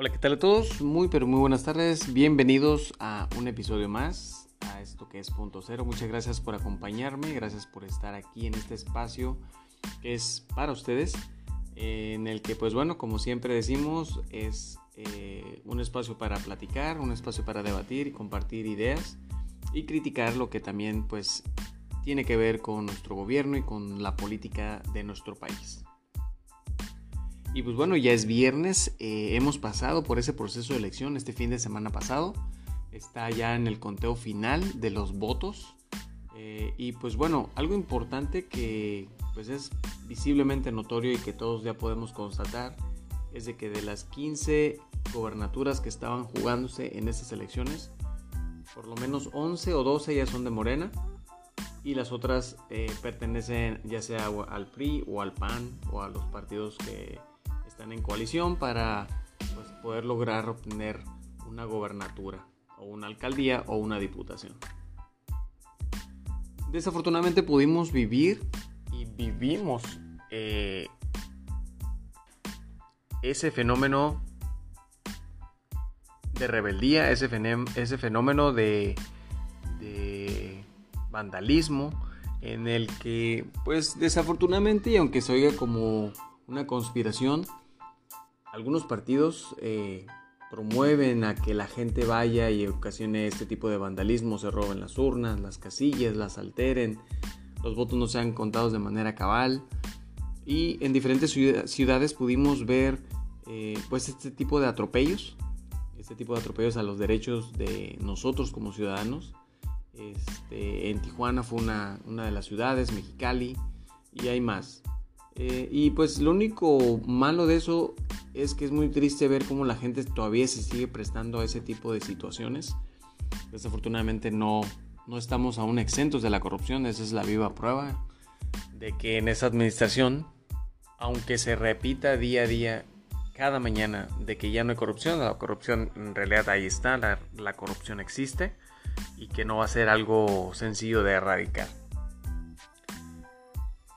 Hola, ¿qué tal a todos? Muy, pero muy buenas tardes. Bienvenidos a un episodio más, a esto que es Punto Cero. Muchas gracias por acompañarme, gracias por estar aquí en este espacio que es para ustedes, en el que, pues bueno, como siempre decimos, es eh, un espacio para platicar, un espacio para debatir y compartir ideas y criticar lo que también, pues, tiene que ver con nuestro gobierno y con la política de nuestro país. Y pues bueno, ya es viernes, eh, hemos pasado por ese proceso de elección este fin de semana pasado, está ya en el conteo final de los votos. Eh, y pues bueno, algo importante que pues es visiblemente notorio y que todos ya podemos constatar es de que de las 15 gobernaturas que estaban jugándose en estas elecciones, por lo menos 11 o 12 ya son de Morena y las otras eh, pertenecen ya sea al PRI o al PAN o a los partidos que están en coalición para pues, poder lograr obtener una gobernatura o una alcaldía o una diputación. Desafortunadamente pudimos vivir y vivimos eh, ese fenómeno de rebeldía, ese, ese fenómeno de, vandalismo en el que pues desafortunadamente y aunque se oiga como una conspiración, algunos partidos eh, promueven a que la gente vaya y ocasione este tipo de vandalismo, se roben las urnas, las casillas, las alteren, los votos no sean contados de manera cabal. Y en diferentes ciudades pudimos ver eh, pues este tipo de atropellos, este tipo de atropellos a los derechos de nosotros como ciudadanos. Este, en Tijuana fue una, una de las ciudades, Mexicali, y hay más. Eh, y pues lo único malo de eso es que es muy triste ver cómo la gente todavía se sigue prestando a ese tipo de situaciones. Desafortunadamente no, no estamos aún exentos de la corrupción, esa es la viva prueba de que en esa administración, aunque se repita día a día, cada mañana, de que ya no hay corrupción, la corrupción en realidad ahí está, la, la corrupción existe y que no va a ser algo sencillo de erradicar.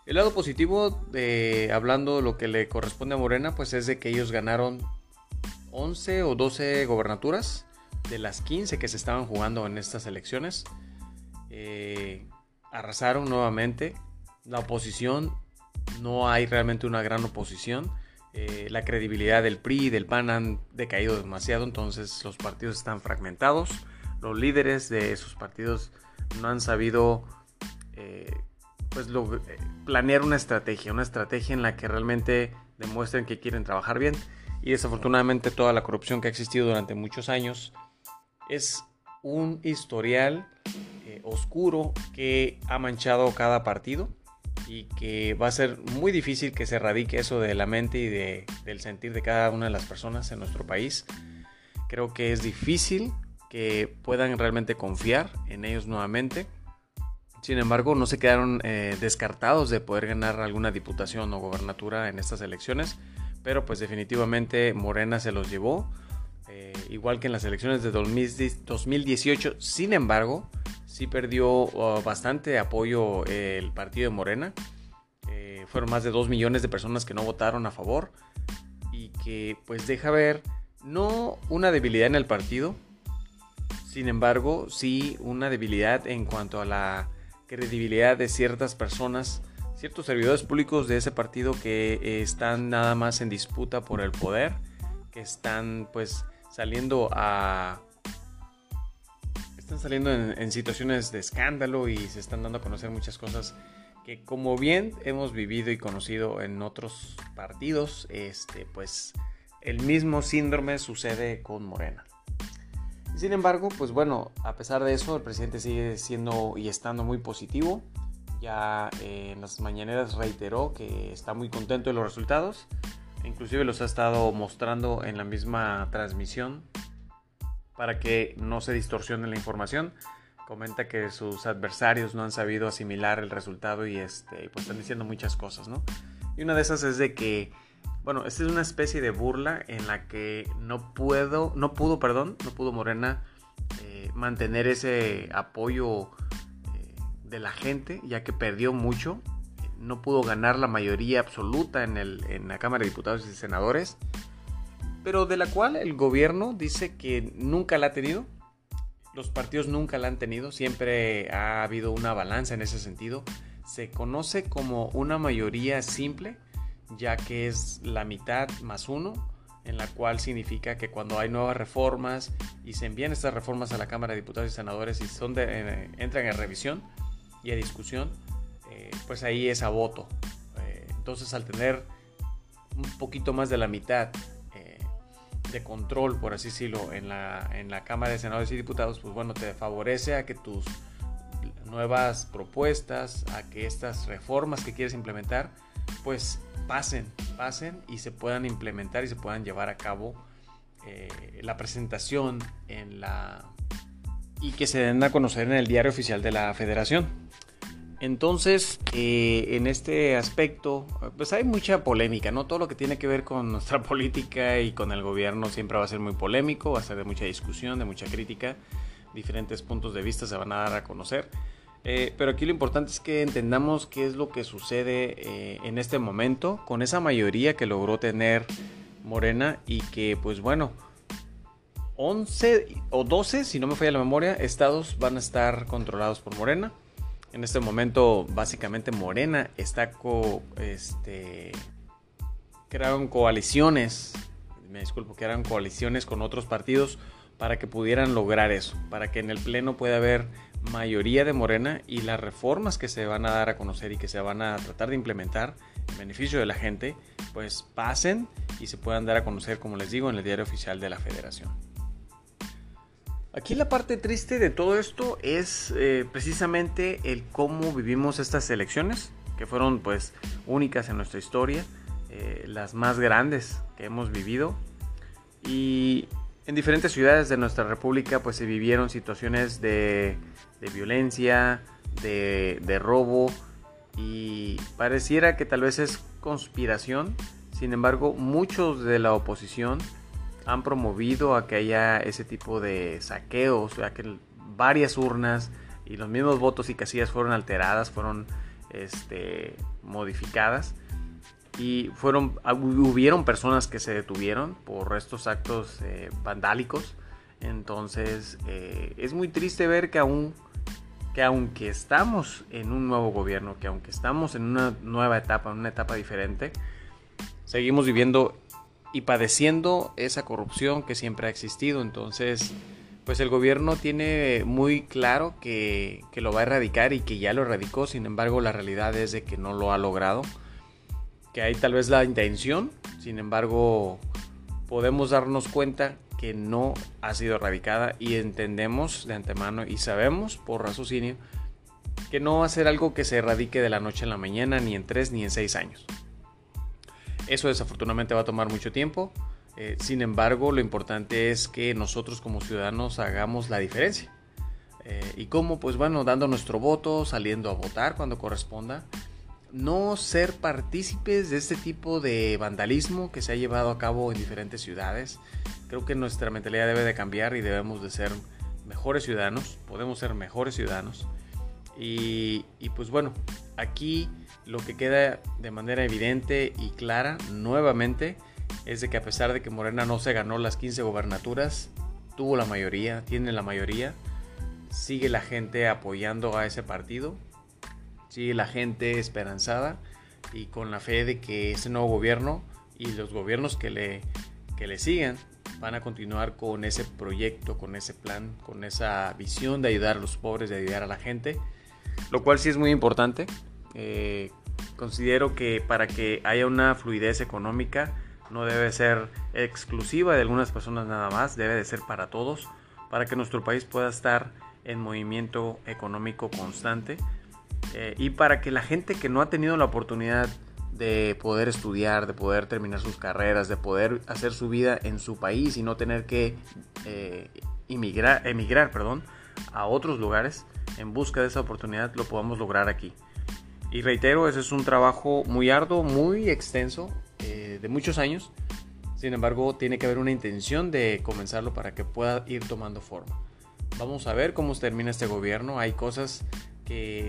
El lado positivo, de, hablando lo que le corresponde a Morena, pues es de que ellos ganaron 11 o 12 gobernaturas de las 15 que se estaban jugando en estas elecciones. Eh, arrasaron nuevamente. La oposición, no hay realmente una gran oposición. Eh, la credibilidad del PRI y del PAN han decaído demasiado, entonces los partidos están fragmentados. Los líderes de esos partidos no han sabido eh, pues eh, planear una estrategia, una estrategia en la que realmente demuestren que quieren trabajar bien. Y desafortunadamente toda la corrupción que ha existido durante muchos años es un historial eh, oscuro que ha manchado cada partido y que va a ser muy difícil que se erradique eso de la mente y de, del sentir de cada una de las personas en nuestro país. Creo que es difícil que puedan realmente confiar en ellos nuevamente sin embargo, no se quedaron eh, descartados de poder ganar alguna diputación o gobernatura en estas elecciones, pero pues definitivamente Morena se los llevó, eh, igual que en las elecciones de 2018. Sin embargo, sí perdió uh, bastante apoyo el partido de Morena. Eh, fueron más de 2 millones de personas que no votaron a favor y que pues deja ver no una debilidad en el partido, sin embargo, sí una debilidad en cuanto a la credibilidad de ciertas personas, ciertos servidores públicos de ese partido que eh, están nada más en disputa por el poder, que están pues saliendo a... Están saliendo en, situaciones de escándalo y se están dando a conocer muchas cosas que como bien hemos vivido y conocido en otros partidos, este, pues el mismo síndrome sucede con Morena. Sin embargo, pues bueno, a pesar de eso, el presidente sigue siendo y estando muy positivo. Ya eh, en las mañaneras reiteró que está muy contento de los resultados. Inclusive los ha estado mostrando en la misma transmisión para que no se distorsione la información. Comenta que sus adversarios no han sabido asimilar el resultado y este, pues están diciendo muchas cosas, ¿no? Y una de esas es de que bueno, esta es una especie de burla en la que no puedo, no pudo, perdón, no pudo Morena eh, mantener ese apoyo eh, de la gente, ya que perdió mucho. No pudo ganar la mayoría absoluta en, la Cámara de Diputados y Senadores. pero de la cual el gobierno dice que nunca la ha tenido. Los partidos nunca la han tenido, siempre ha habido una balanza en ese sentido. Se conoce como una mayoría simple, ya que es la mitad más uno, en la cual significa que cuando hay nuevas reformas y se envían estas reformas a la Cámara de Diputados y Senadores y son eh, entran en revisión y a discusión, eh, pues ahí es a voto. Eh, entonces al tener un poquito más de la mitad de control, por así decirlo, en la, en la Cámara de Senadores y Diputados, pues bueno, te favorece a que tus nuevas propuestas, a que estas reformas que quieres implementar, pues pasen, pasen y se puedan implementar y se puedan llevar a cabo eh, la presentación en la y que se den a conocer en el diario oficial de la Federación. Entonces, eh, en este aspecto, pues hay mucha polémica, ¿no? Todo lo que tiene que ver con nuestra política y con el gobierno siempre va a ser muy polémico, va a ser de mucha discusión, de mucha crítica, diferentes puntos de vista se van a dar a conocer. Eh, pero aquí lo importante es que entendamos qué es lo que sucede eh, en este momento con esa mayoría que logró tener Morena y que pues bueno, 11 o 12, si no me falla la memoria, estados van a estar controlados por Morena. En este momento, básicamente, Morena está co, este, crearon coaliciones, me disculpo, eran coaliciones con otros partidos para que pudieran lograr eso, para que en el Pleno pueda haber mayoría de Morena y las reformas que se van a dar a conocer y que se van a tratar de implementar en beneficio de la gente, pues pasen y se puedan dar a conocer, como les digo, en el diario oficial de la federación. Aquí la parte triste de todo esto es eh, precisamente el cómo vivimos estas elecciones, que fueron pues únicas en nuestra historia, eh, las más grandes que hemos vivido. Y en diferentes ciudades de nuestra república pues se vivieron situaciones de, violencia, de, robo y pareciera que tal vez es conspiración. Sin embargo, muchos de la oposición han promovido a que haya ese tipo de saqueos, a que varias urnas y los mismos votos y casillas fueron alteradas, fueron este, modificadas y fueron hubieron personas que se detuvieron por estos actos eh, vandálicos. Entonces eh, es muy triste ver que aún que aunque estamos en un nuevo gobierno que aunque estamos en una nueva etapa en una etapa diferente seguimos viviendo y padeciendo esa corrupción que siempre ha existido. Entonces, pues el gobierno tiene muy claro que, lo va a erradicar y que ya lo erradicó, sin embargo la realidad es de que no lo ha logrado, que hay tal vez la intención, sin embargo podemos darnos cuenta que no ha sido erradicada y entendemos de antemano y sabemos por raciocinio que no va a ser algo que se erradique de la noche a la mañana, ni en tres ni en seis años. Eso desafortunadamente va a tomar mucho tiempo. Eh, sin embargo, lo importante es que nosotros como ciudadanos hagamos la diferencia. Eh, ¿Y cómo? Pues bueno, dando nuestro voto, saliendo a votar cuando corresponda. No ser partícipes de este tipo de vandalismo que se ha llevado a cabo en diferentes ciudades. Creo que nuestra mentalidad debe de cambiar y debemos de ser mejores ciudadanos. Podemos ser mejores ciudadanos. Y, y pues bueno, aquí lo que queda de manera evidente y clara nuevamente es de que a pesar de que Morena no se ganó las 15 gobernaturas, tuvo la mayoría, tiene la mayoría, sigue la gente apoyando a ese partido, sigue la gente esperanzada y con la fe de que ese nuevo gobierno y los gobiernos que le, que le sigan van a continuar con ese proyecto, con ese plan, con esa visión de ayudar a los pobres, de ayudar a la gente, lo cual sí es muy importante. Eh, considero que para que haya una fluidez económica no debe ser exclusiva de algunas personas nada más, debe de ser para todos, para que nuestro país pueda estar en movimiento económico constante eh, y para que la gente que no ha tenido la oportunidad de poder estudiar, de poder terminar sus carreras, de poder hacer su vida en su país y no tener que eh, emigrar perdón, a otros lugares en busca de esa oportunidad, lo podamos lograr aquí. Y reitero, ese es un trabajo muy arduo, muy extenso, eh, de muchos años. Sin embargo, tiene que haber una intención de comenzarlo para que pueda ir tomando forma. Vamos a ver cómo termina este gobierno. Hay cosas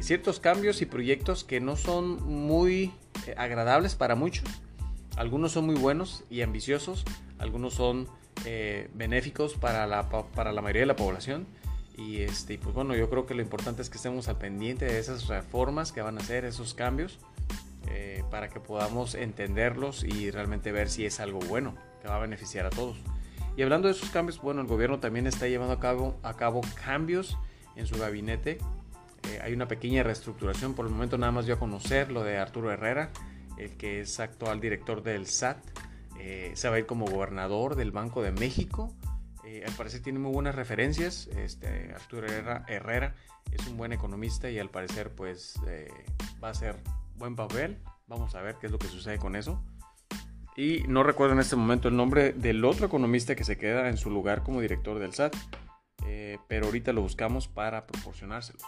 ciertos cambios y proyectos que no son muy eh, agradables para muchos. Algunos son muy buenos y ambiciosos, algunos son eh, benéficos para la, para la mayoría de la población. Y este, pues bueno, yo creo que lo importante es que estemos al pendiente de esas reformas que van a hacer, esos cambios, eh, para que podamos entenderlos y realmente ver si es algo bueno que va a beneficiar a todos. Y hablando de esos cambios, bueno, el gobierno también está llevando a cabo, a cabo cambios en su gabinete. Eh, hay una pequeña reestructuración, por el momento nada más yo a conocer lo de Arturo Herrera, el que es actual director del SAT. Eh, se va a ir como gobernador del Banco de México. Eh, al parecer tiene muy buenas referencias. Este, Arturo Herrera, Herrera, es un buen economista y al parecer pues va a ser buen papel. Vamos a ver qué es lo que sucede con eso. Y no recuerdo en este momento el nombre del otro economista que se queda en su lugar como director del SAT, eh, pero ahorita lo buscamos para proporcionárselos.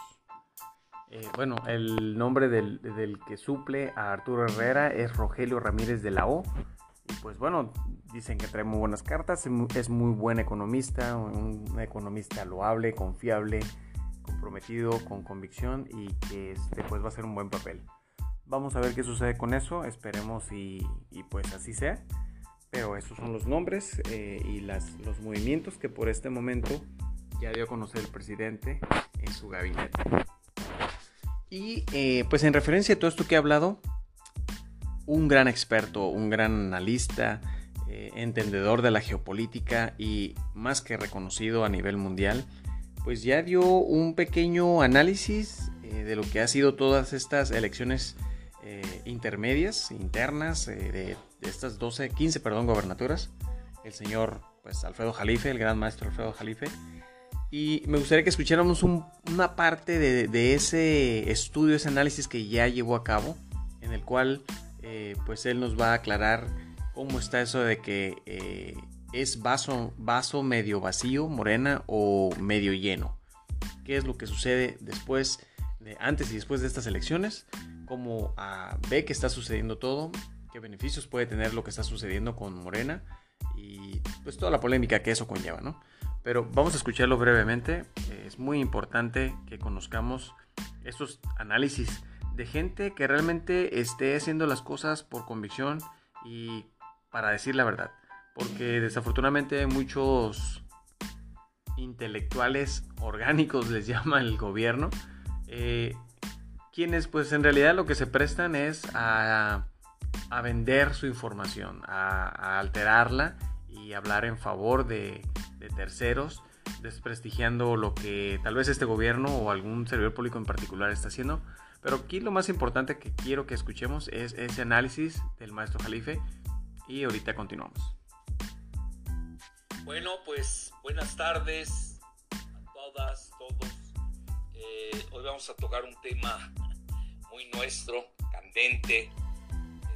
Eh, bueno, el nombre del, que suple a Arturo Herrera es Rogelio Ramírez de la O. Y pues bueno, dicen que trae muy buenas cartas, es muy buen economista, un economista loable, confiable, comprometido, con convicción y que este, pues va a ser un buen papel. Vamos a ver qué sucede con eso, esperemos y, pues así sea. Pero esos son los nombres eh, y las, los movimientos que por este momento ya dio a conocer el presidente en su gabinete. Y eh, pues en referencia a todo esto que he hablado, un gran experto, un gran analista, eh, entendedor de la geopolítica y más que reconocido a nivel mundial, pues ya dio un pequeño análisis de lo que ha sido todas estas elecciones eh, intermedias, internas, eh, de, estas 12, 15, perdón, gobernaturas. El señor, pues, Alfredo Jalife, el gran maestro Alfredo Jalife. Y me gustaría que escucháramos una parte de, ese estudio, ese análisis que ya llevó a cabo, en el cual, eh, pues, él nos va a aclarar cómo está eso de que es vaso, vaso medio vacío, morena, o medio lleno. ¿Qué es lo que sucede después, de, antes y después de estas elecciones? cómo ah, ve que está sucediendo todo, qué beneficios puede tener lo que está sucediendo con Morena y pues toda la polémica que eso conlleva, ¿no? Pero vamos a escucharlo brevemente. Es muy importante que conozcamos estos análisis de gente que realmente esté haciendo las cosas por convicción y para decir la verdad. Porque desafortunadamente muchos intelectuales orgánicos les llama el gobierno. Eh, quienes pues en realidad lo que se prestan es a, vender su información, a, alterarla y hablar en favor de, terceros, desprestigiando lo que tal vez este gobierno o algún servidor público en particular está haciendo. Pero aquí lo más importante que quiero que escuchemos es ese análisis del maestro Jalife y ahorita continuamos. Bueno, pues buenas tardes a todas, todos. Eh, hoy vamos a tocar un tema muy nuestro, candente, eh,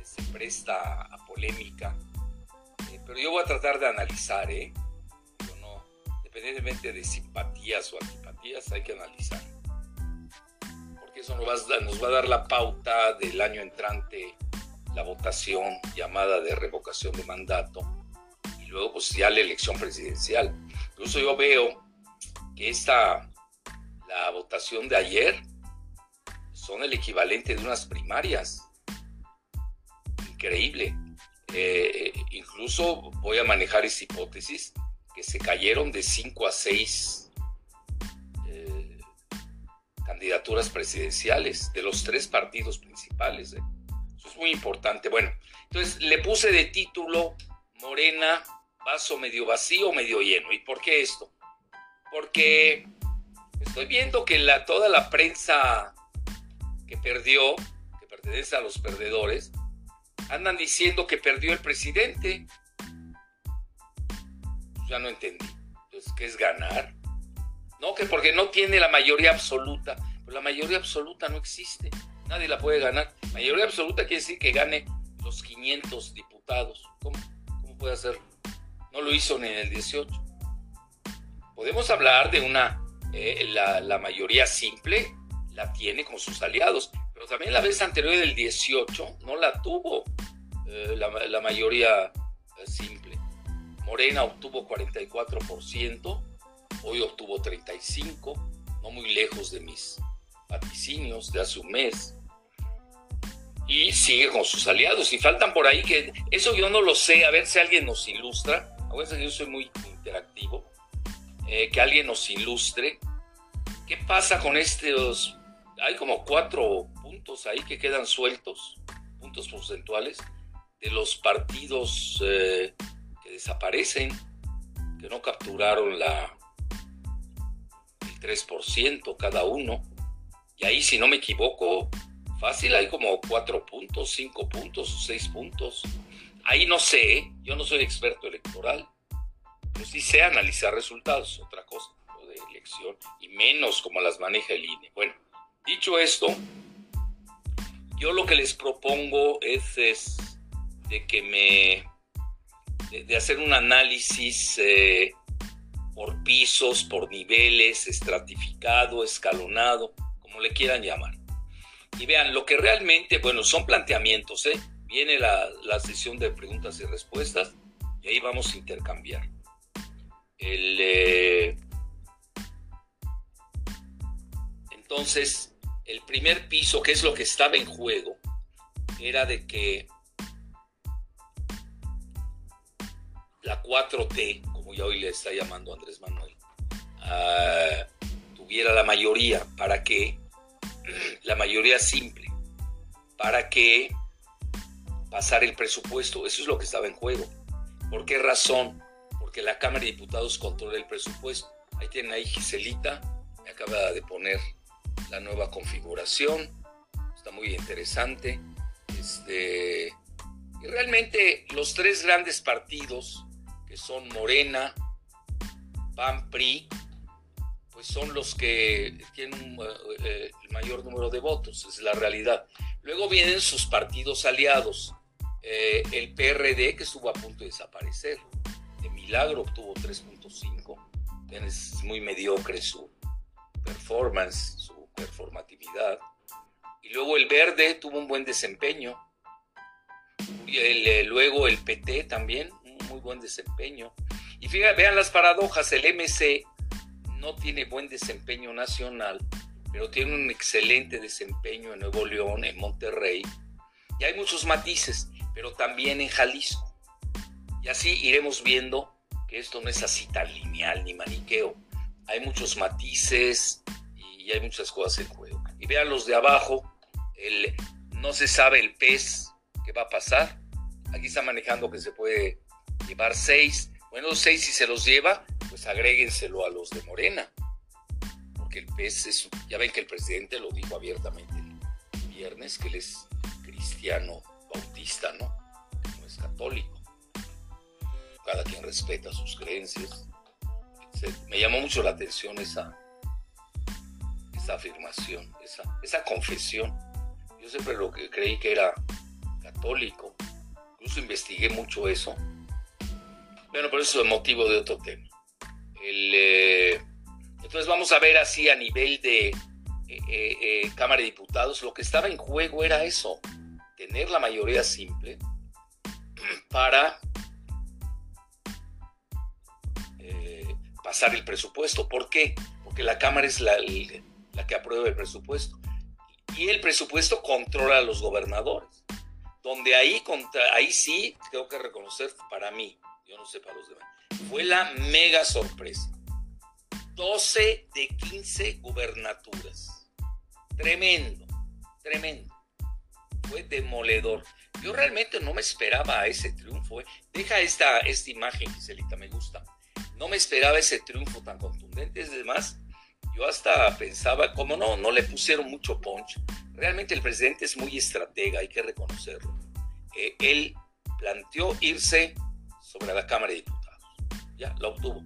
se presta a polémica, eh, pero yo voy a tratar de analizar, ¿eh? Independientemente de simpatías o antipatías, hay que analizar. Porque eso nos va, a dar la pauta del año entrante, la votación llamada de revocación de mandato, y luego pues ya la elección presidencial. Incluso yo veo que esta, la votación de ayer, son el equivalente de unas primarias. Increíble. Eh, incluso voy a manejar esa hipótesis se cayeron de 5 a 6 eh, candidaturas presidenciales de los tres partidos principales. Eh. Eso es muy importante. Bueno, entonces le puse de título Morena, vaso medio vacío, medio lleno. ¿Y por qué esto? Porque estoy viendo que la, toda la prensa que perdió, que pertenece a los perdedores, andan diciendo que perdió el presidente. Ya no entendí. Entonces, ¿qué es ganar? No, que porque no tiene la mayoría absoluta. Pero la mayoría absoluta no existe. Nadie la puede ganar. Mayoría absoluta quiere decir que gane los 500 diputados. ¿Cómo, cómo puede hacerlo? No lo hizo ni en el 18. Podemos hablar de una, eh, la, la mayoría simple, la tiene con sus aliados, pero también la vez anterior del 18 no la tuvo eh, la, mayoría eh, simple. Morena obtuvo 44%, hoy obtuvo 35%, no muy lejos de mis vaticinios de hace un mes. y sigue con sus aliados. Y faltan por ahí que eso yo no lo sé, a ver si alguien nos ilustra. A que yo soy muy interactivo. Eh, que alguien nos ilustre. ¿Qué pasa con estos? Hay como cuatro puntos ahí que quedan sueltos, puntos porcentuales, de los partidos eh, desaparecen, que no capturaron la, el 3% cada uno. Y ahí, si no me equivoco, Fácil, hay como cuatro puntos, cinco puntos, seis puntos. Ahí no sé, yo no soy experto electoral, pero sí sé analizar resultados, otra cosa, de elección, y menos como las maneja el INE. Bueno, dicho esto, yo lo que les propongo es, de que me, de, hacer un análisis eh, por pisos, por niveles, estratificado, escalonado, como le quieran llamar. Y vean, lo que realmente, bueno, son planteamientos, ¿eh? Viene la, sesión de preguntas y respuestas y ahí vamos a intercambiar. Eh, entonces, el primer piso, que es lo que estaba en juego, era de que la 4T, como ya hoy le está llamando Andrés Manuel, ah, tuviera la mayoría para que la mayoría simple, para que pasar el presupuesto. Eso es lo que estaba en juego. ¿Por qué razón? Porque la Cámara de Diputados controla el presupuesto. Ahí tienen ahí Giselita, me acaba de poner la nueva configuración. Está muy interesante. Este, y realmente los tres grandes partidos, que son Morena, PAN, PRI, pues son los que tienen eh, eh, el mayor número de votos, es la realidad. Luego vienen sus partidos aliados, eh, el PRD que estuvo a punto de desaparecer, de milagro obtuvo 3.5, es muy mediocre su performance, su performatividad. Y luego el Verde tuvo un buen desempeño, y luego el PT también, muy buen desempeño. Y fíjense, vean las paradojas, el MC no tiene buen desempeño nacional, pero tiene un excelente desempeño en Nuevo León, en Monterrey. Y hay muchos matices, pero también en Jalisco. Y así iremos viendo que esto no es así tan lineal ni maniqueo. Hay muchos matices y hay muchas cosas en juego. Y vean los de abajo, el, no se sabe el pez que va a pasar. Aquí está manejando que se puede llevar seis. Bueno, seis si se los lleva, pues agréguenselo a los de Morena. Porque el pez es, ya ven que el presidente lo dijo abiertamente el viernes, que él es cristiano bautista, ¿no? No es católico. Cada quien respeta sus creencias. Me llamó mucho la atención esa, esa afirmación, esa confesión. Yo siempre lo que creí que era católico. Incluso investigué mucho eso. Bueno, pero eso es motivo de otro tema. Eh, entonces vamos a ver así a nivel de eh, eh, Cámara de Diputados, lo que estaba en juego era eso, tener la mayoría simple para pasar el presupuesto. ¿Por qué? Porque la Cámara es la, la que aprueba el presupuesto. Y el presupuesto controla a los gobernadores. Donde ahí, contra, ahí sí tengo que reconocer para mí, yo no sé para los demás, fue la mega sorpresa. 12 de 15 gubernaturas. Tremendo, tremendo. Fue demoledor. Yo realmente no me esperaba ese triunfo. ¿eh? Deja esta, esta imagen, Giselita, me gusta. No me esperaba ese triunfo tan contundente. Es más, yo hasta pensaba, como no, no le pusieron mucho punch. Realmente el presidente es muy estratega, hay que reconocerlo. Eh, él planteó irse sobre la Cámara de Diputados ya la obtuvo.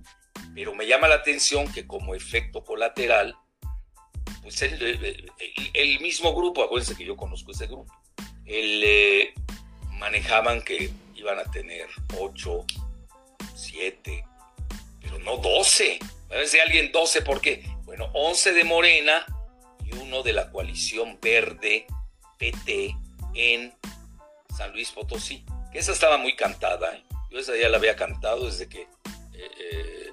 Pero me llama la atención que como efecto colateral, pues el, mismo grupo, acuérdense que yo conozco ese grupo, el, eh, manejaban que iban a tener 8, 7, pero no 12. A veces alguien 12, ¿por qué? Bueno, 11 de Morena y uno de la coalición verde PT en San Luis Potosí. Que esa estaba muy cantada. ¿eh? Yo esa ya la había cantado desde que eh,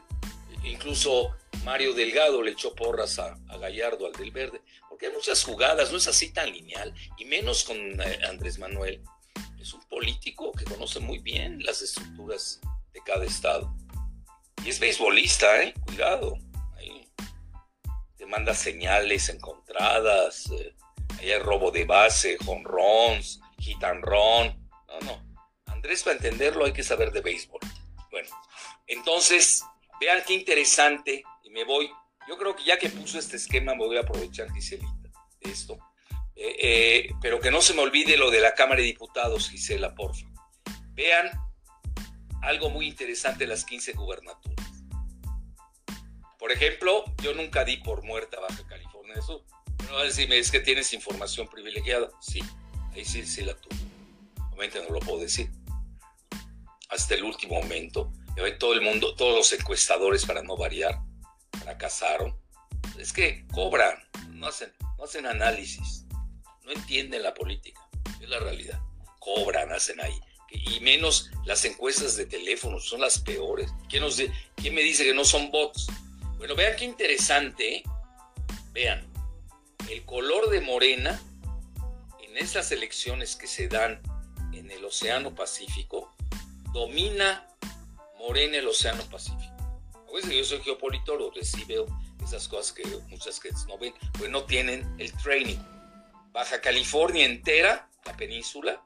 incluso Mario Delgado le echó porras a, Gallardo, al del Verde, porque hay muchas jugadas, no es así tan lineal, y menos con eh, Andrés Manuel. Es un político que conoce muy bien las estructuras de cada estado. Y es beisbolista, ¿eh? Cuidado. Manda señales encontradas, eh, hay robo de base, jonrons, run. No, no. Andrés, para entenderlo hay que saber de béisbol. Bueno, entonces, vean qué interesante, y me voy yo creo que ya que puso este esquema, me voy a aprovechar, Giselita, de esto. Eh, eh, pero que no se me olvide lo de la Cámara de Diputados, Gisela, porfa. Vean algo muy interesante las 15 gubernaturas. Por ejemplo, yo nunca di por muerta Baja California Sur. No va a decirme, es que tienes información privilegiada. Sí, ahí sí, sí la tuve. Obviamente no lo puedo decir. Hasta el último momento. Todo el mundo, todos los encuestadores, para no variar, fracasaron, es que cobran, no hacen, no hacen análisis, no entienden la política, es la realidad. Cobran, hacen ahí. Y menos las encuestas de teléfono, son las peores. ¿Quién, nos ¿Quién me dice que no son bots? Bueno, vean qué interesante, vean, el color de morena en estas elecciones que se dan en el Océano Pacífico, domina morena el Océano Pacífico yo soy geopolitólogo, sí veo esas cosas que muchas gentes no ven, pues no tienen el training. Baja California entera, la península,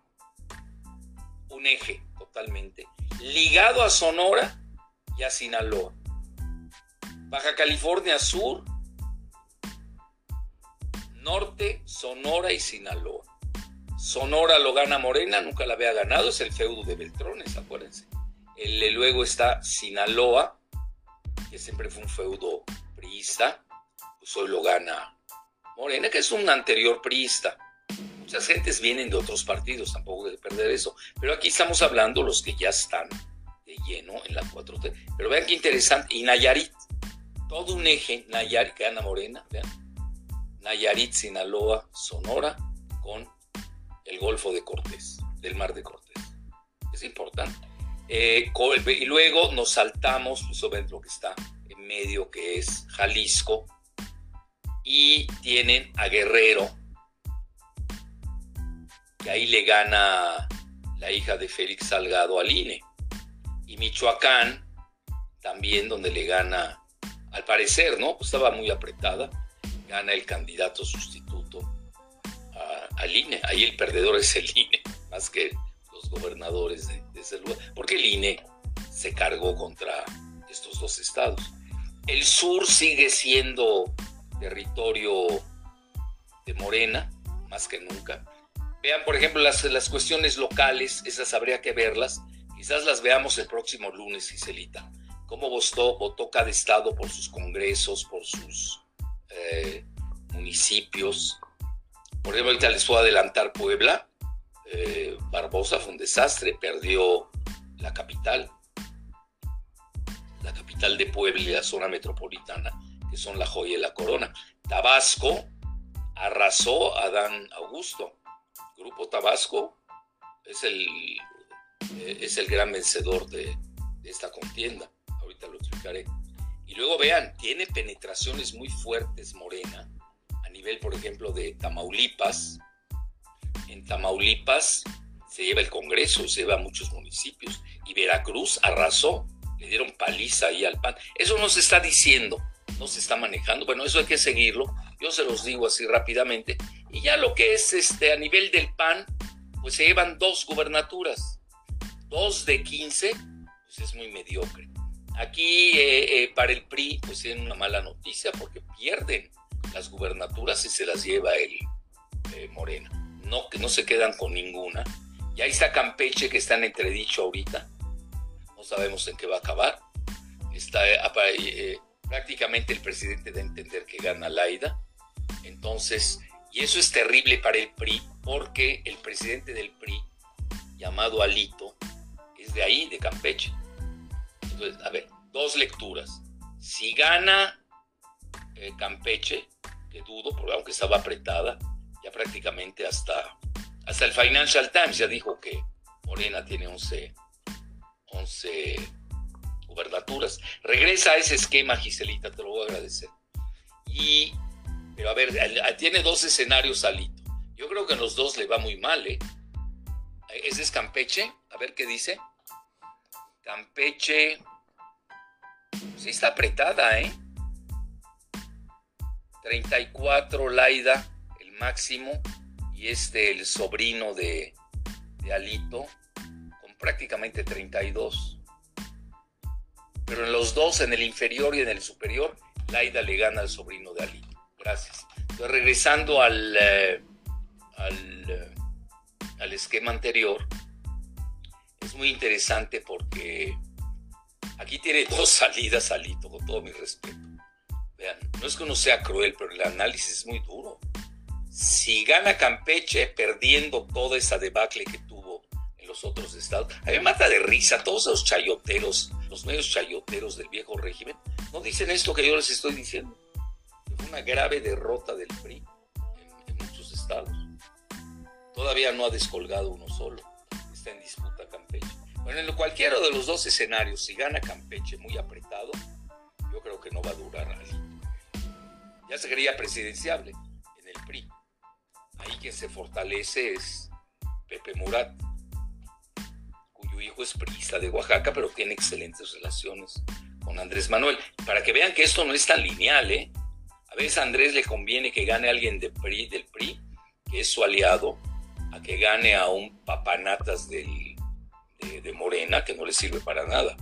un eje totalmente, ligado a Sonora y a Sinaloa. Baja California Sur, Norte, Sonora y Sinaloa. Sonora lo gana Morena, nunca la había ganado, es el feudo de Beltrones, acuérdense. El, luego está Sinaloa, que siempre fue un feudo priista, pues hoy lo gana Morena, que es un anterior priista. Muchas gentes vienen de otros partidos, tampoco de perder eso. Pero aquí estamos hablando los que ya están de lleno en la 4T. Pero vean qué interesante. Y Nayarit, todo un eje, Nayarit, gana Morena, vean. Nayarit, Sinaloa, Sonora, con el Golfo de Cortés, del Mar de Cortés. Es importante. Eh, y luego nos saltamos pues, sobre lo que está en medio, que es Jalisco, y tienen a Guerrero, que ahí le gana la hija de Félix Salgado al INE, y Michoacán, también donde le gana, al parecer, ¿no? Pues estaba muy apretada, gana el candidato sustituto al INE, ahí el perdedor es el INE, más que los gobernadores de, ese lugar, porque el INE se cargó contra estos dos estados. El sur sigue siendo territorio de Morena, más que nunca. Vean, por ejemplo, las, las cuestiones locales, esas habría que verlas. Quizás las veamos el próximo lunes, Giselita. Cómo votó, cada estado por sus congresos, por sus eh, municipios. Por ejemplo, ahorita les puedo adelantar Puebla. Eh, Barbosa fue un desastre, perdió la capital, la capital de Puebla y la zona metropolitana, que son la joya y la corona. Tabasco arrasó a Dan Augusto. Grupo Tabasco es el, eh, es el gran vencedor de esta contienda. Lo explicaré. Y luego vean, tiene penetraciones muy fuertes Morena, a nivel, por ejemplo, de Tamaulipas, en Tamaulipas se lleva el Congreso, se lleva a muchos municipios. Y Veracruz arrasó, le dieron paliza ahí al PAN. Eso no se está diciendo, no se está manejando. Bueno, eso hay que seguirlo. Yo se los digo así rápidamente. Y ya lo que es este a nivel del PAN, pues se llevan dos gubernaturas. Dos de 15, pues es muy mediocre. Aquí eh, eh, para el PRI, pues tienen una mala noticia porque pierden las gubernaturas y se las lleva el eh, Morena no, que no se quedan con ninguna. Y ahí está Campeche que está en entredicho ahorita. No sabemos en qué va a acabar. Está eh, prácticamente el presidente de entender que gana Laida. Entonces, y eso es terrible para el PRI porque el presidente del PRI, llamado Alito, es de ahí, de Campeche. Entonces, a ver, dos lecturas. Si gana eh, Campeche, que dudo, porque aunque estaba apretada, ya prácticamente hasta, hasta el Financial Times ya dijo que Morena tiene 11, 11 gubernaturas. Regresa a ese esquema, Giselita, te lo voy a agradecer. Y Pero a ver, tiene dos escenarios Alito. Yo creo que en los dos le va muy mal, ¿eh? Ese es Campeche. A ver qué dice. Campeche. Sí está apretada, ¿eh? 34 Laida, el máximo. Y este, el sobrino de, Alito, con prácticamente 32. Pero en los dos, en el inferior y en el superior, Laida le gana al sobrino de Alito. Gracias. Entonces, regresando al, eh, al, eh, al esquema anterior, es muy interesante porque aquí tiene dos salidas Alito, con todo mi respeto. Vean, no es que uno sea cruel, pero el análisis es muy duro. Si gana Campeche perdiendo toda esa debacle que tuvo en los otros estados, a mí me mata de risa todos esos chayoteros, los medios chayoteros del viejo régimen, no dicen esto que yo les estoy diciendo. Fue una grave derrota del PRI en, muchos estados. Todavía no ha descolgado uno solo. En disputa Campeche. Bueno, en cualquiera de los dos escenarios, si gana Campeche muy apretado, yo creo que no va a durar alito. Ya se creía presidenciable en el PRI. Ahí quien se fortalece es Pepe Murat, cuyo hijo es priista de Oaxaca, pero tiene excelentes relaciones con Andrés Manuel. Para que vean que esto no es tan lineal, ¿eh? A veces Andrés le conviene que gane alguien del PRI, que es su aliado, a que gane a un papanatas del, de, Morena, que no le sirve para nada.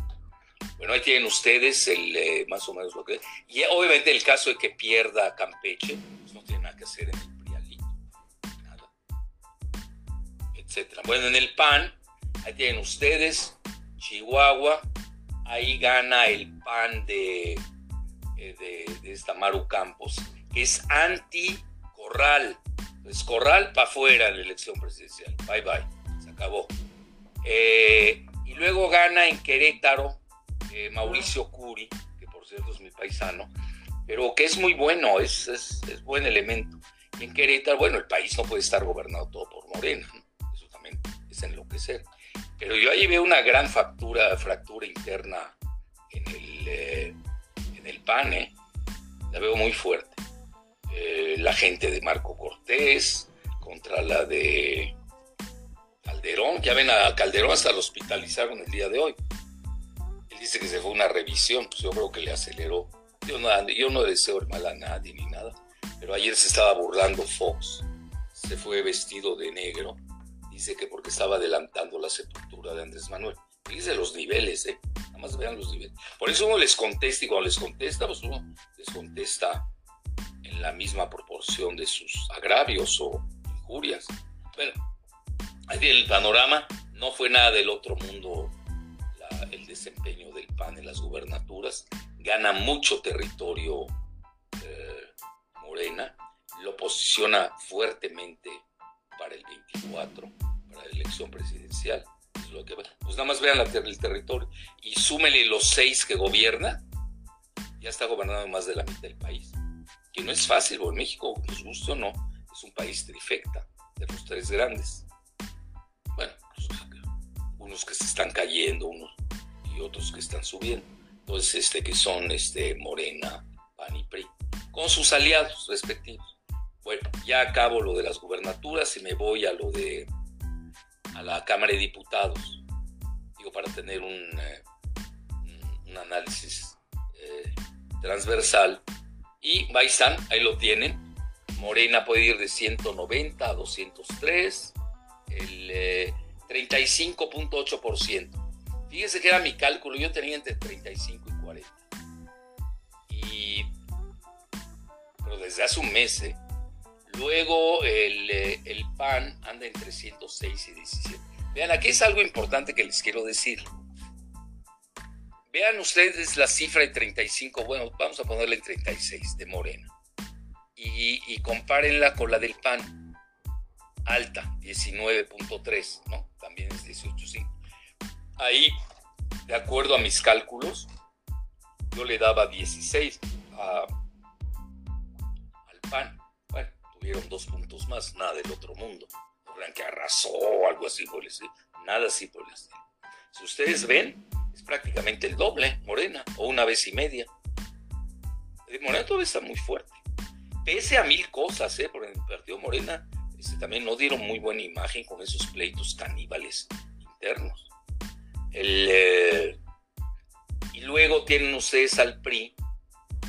Bueno, ahí tienen ustedes el, eh, más o menos lo que... Y obviamente el caso de que pierda Campeche, pues no tiene nada que hacer en el PRI nada, etcétera. Bueno, en el PAN, ahí tienen ustedes, Chihuahua, ahí gana el PAN de de, esta Maru Campos, que es anti-corral. Es corral para afuera en la elección presidencial. Bye bye. Se acabó. Eh, y luego gana en Querétaro eh, Mauricio Curi, que por cierto es mi paisano, pero que es muy bueno, es, buen elemento. Y en Querétaro, bueno, el país no puede estar gobernado todo por Morena, eso también es enloquecer. Pero yo ahí veo una gran fractura, fractura interna en el, eh, el PAN, ¿eh? la veo muy fuerte. Eh, la gente de Marco Cortés contra la de Calderón, ya ven a Calderón hasta lo hospitalizaron el día de hoy. Él dice que se fue una revisión, pues yo creo que le aceleró. Yo no, yo no deseo el mal a nadie ni nada, pero ayer se estaba burlando Fox, se fue vestido de negro, dice que porque estaba adelantando la sepultura de Andrés Manuel. Fíjense los niveles, ¿eh? Nada más vean los niveles. Por eso uno les contesta y cuando les contesta, pues uno les contesta en la misma proporción de sus agravios o injurias. Bueno, ahí el panorama. No fue nada del otro mundo el desempeño del PAN en las gubernaturas. Gana mucho territorio eh, Morena. Lo posiciona fuertemente para el 24, para la elección presidencial pues nada más vean el territorio y súmele los seis que gobierna, ya está gobernando más de la mitad del país. Que no es fácil, porque México, nos guste o no, es un país trifecta de los tres grandes. Bueno, pues, unos que se están cayendo, unos y otros que están subiendo. Entonces, este, que son este, Morena, PAN y PRI, con sus aliados respectivos. Bueno, ya acabo lo de las gubernaturas y me voy a lo de a la Cámara de Diputados, digo, para tener un, eh, un análisis eh, transversal. Y Baizán, ahí lo tienen, Morena puede ir de 190 a 203, el 35.8%. Eh, Fíjense que era mi cálculo, yo tenía entre 35 y 40. Y, pero desde hace un mes, ¿eh? Luego eh, el, PAN anda entre 106 y 17. Vean, aquí es algo importante que les quiero decir. Vean ustedes la cifra de 35, bueno, vamos a ponerle 36 de Morena. Y, y compárenla con la del PAN, alta, 19.3, ¿no? También es 18.5. Ahí, de acuerdo a mis cálculos, yo le daba 16 al PAN tuvieron dos puntos más, nada del otro mundo. Crean que arrasó o algo así por el. Nada así por el. Si ustedes ven, es prácticamente el doble, Morena, o una vez y media. Morena todavía está muy fuerte. pese a mil cosas, ¿eh? porque el partido Morena este, también no dieron muy buena imagen con esos pleitos caníbales internos. Eh, y luego tienen ustedes al PRI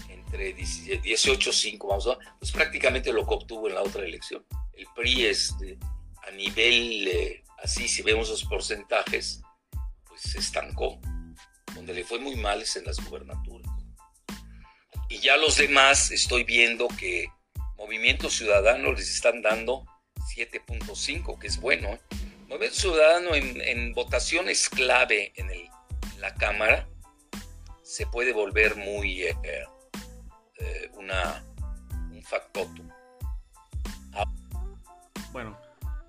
entre 18-5, vamos a pues prácticamente lo que obtuvo en la otra elección. El PRI este, a nivel, eh, así si vemos los porcentajes, pues se estancó. Donde le fue muy mal es en las gubernaturas. Y ya los demás estoy viendo que Movimiento Ciudadano les están dando 7.5, que es bueno. ¿eh? Movimiento Ciudadano en, votaciones clave en, la Cámara se puede volver muy eh, eh, una, un factotum. Bueno,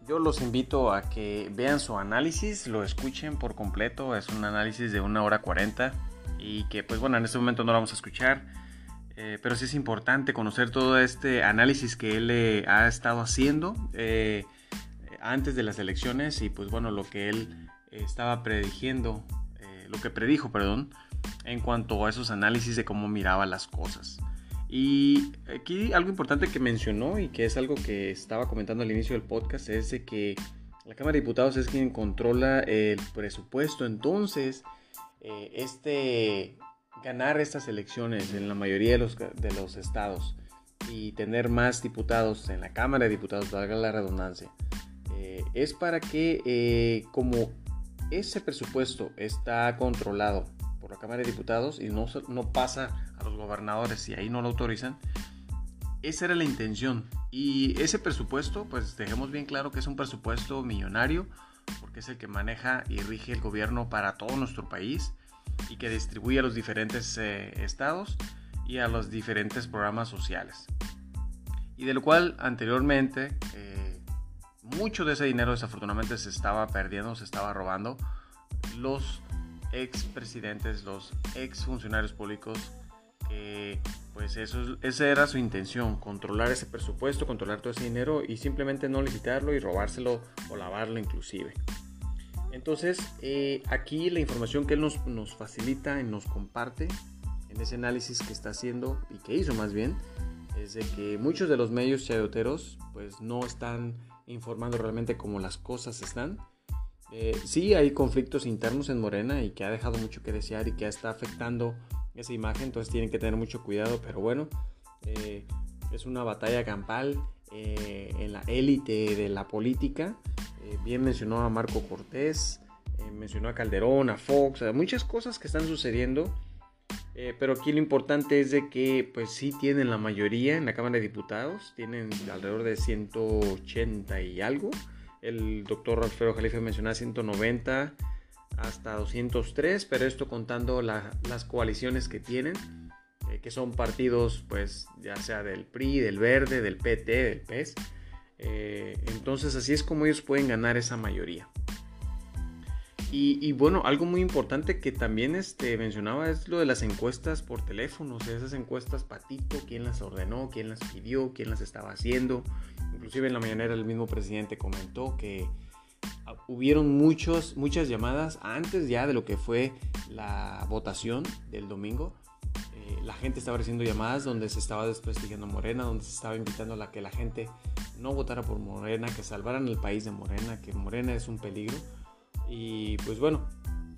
yo los invito a que vean su análisis, lo escuchen por completo. Es un análisis de una hora 40 y que pues bueno, en este momento no lo vamos a escuchar. pero sí es importante conocer todo este análisis que él ha estado haciendo antes de las elecciones y pues bueno, lo que él estaba predigiendo, eh, lo que predijo, perdón, en cuanto a esos análisis de cómo miraba las cosas. Y aquí algo importante que mencionó y que es algo que estaba comentando al inicio del podcast es de que la Cámara de Diputados es quien controla el presupuesto. Entonces, eh, este, ganar estas elecciones en la mayoría de los, de los estados y tener más diputados en la Cámara de Diputados, valga la redundancia, eh, es para que eh, como ese presupuesto está controlado por la Cámara de Diputados y no, no pasa los gobernadores y ahí no lo autorizan, esa era la intención. Y ese presupuesto, pues dejemos bien claro que es un presupuesto millonario, porque es el que maneja y rige el gobierno para todo nuestro país y que distribuye a los diferentes eh, estados y a los diferentes programas sociales. Y de lo cual anteriormente mucho de ese dinero desafortunadamente se estaba perdiendo, se estaba robando. Los expresidentes, los ex funcionarios públicos, pues eso, esa era su intención, controlar ese presupuesto, controlar todo ese dinero y simplemente no licitarlo y robárselo o lavarlo inclusive. Entonces, eh, aquí la información que él nos, nos facilita y nos comparte en ese análisis que está haciendo y que hizo más bien, es de que muchos de los medios chayoteros pues no están informando realmente cómo las cosas están. Eh, sí hay conflictos internos en Morena y que ha dejado mucho que desear y que está afectando esa imagen, entonces tienen que tener mucho cuidado, pero bueno, eh, es una batalla campal eh, en la élite de la política. bien mencionó a Marco Cortés, mencionó a Calderón, a Fox, a muchas cosas que están sucediendo eh, pero aquí lo importante es de que pues sí tienen la mayoría en la Cámara de Diputados, tienen alrededor de 180 y algo. El doctor Alfredo Jalife mencionaba 190 hasta 203, pero esto contando las coaliciones que tienen, eh, que son partidos pues ya sea del PRI, del Verde, del PT, del PES. Eh, entonces así es como ellos pueden ganar esa mayoría. Y, bueno, algo muy importante que también este, mencionaba es lo de las encuestas por teléfono. O sea, esas encuestas patito, quién las ordenó, quién las pidió, quién las estaba haciendo. Inclusive en la mañanera el mismo presidente comentó que hubieron muchos, muchas llamadas antes ya de lo que fue la votación del domingo. Eh, la gente estaba recibiendo llamadas donde se estaba desprestigiando Morena, donde se estaba invitando a que la gente no votara por Morena, que salvaran el país de Morena, que Morena es un peligro. Y pues bueno,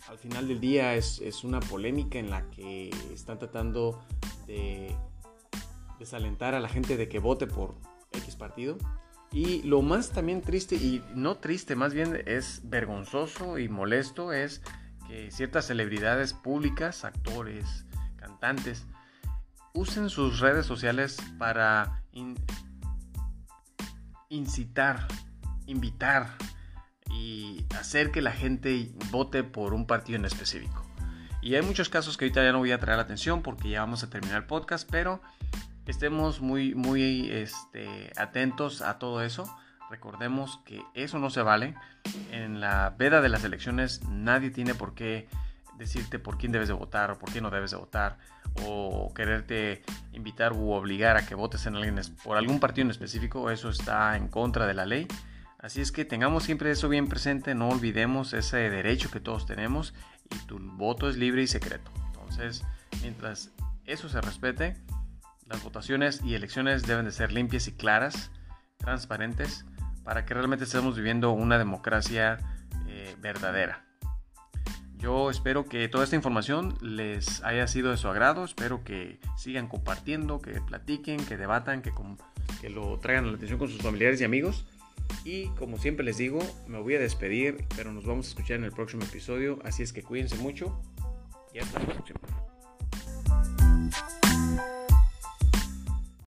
al final del día es, una polémica en la que están tratando de desalentar a la gente de que vote por X partido. Y lo más también triste, y no triste, más bien es vergonzoso y molesto, es que ciertas celebridades públicas, actores, cantantes, usen sus redes sociales para incitar, invitar y hacer que la gente vote por un partido en específico. Y hay muchos casos que ahorita ya no voy a traer la atención porque ya vamos a terminar el podcast, pero estemos muy, muy este, atentos a todo eso. Recordemos que eso no se vale. En la veda de las elecciones nadie tiene por qué decirte por quién debes de votar o por quién no debes de votar o quererte invitar u obligar a que votes en alguien por algún partido en específico. Eso está en contra de la ley. Así es que tengamos siempre eso bien presente, no olvidemos ese derecho que todos tenemos y tu voto es libre y secreto. Entonces, mientras eso se respete, las votaciones y elecciones deben de ser limpias y claras, transparentes, para que realmente estemos viviendo una democracia eh, verdadera. Yo espero que toda esta información les haya sido de su agrado, espero que sigan compartiendo, que platiquen, que debatan, que, que lo traigan a la atención con sus familiares y amigos. Y como siempre les digo, me voy a despedir, pero nos vamos a escuchar en el próximo episodio, así es que cuídense mucho y hasta la próxima.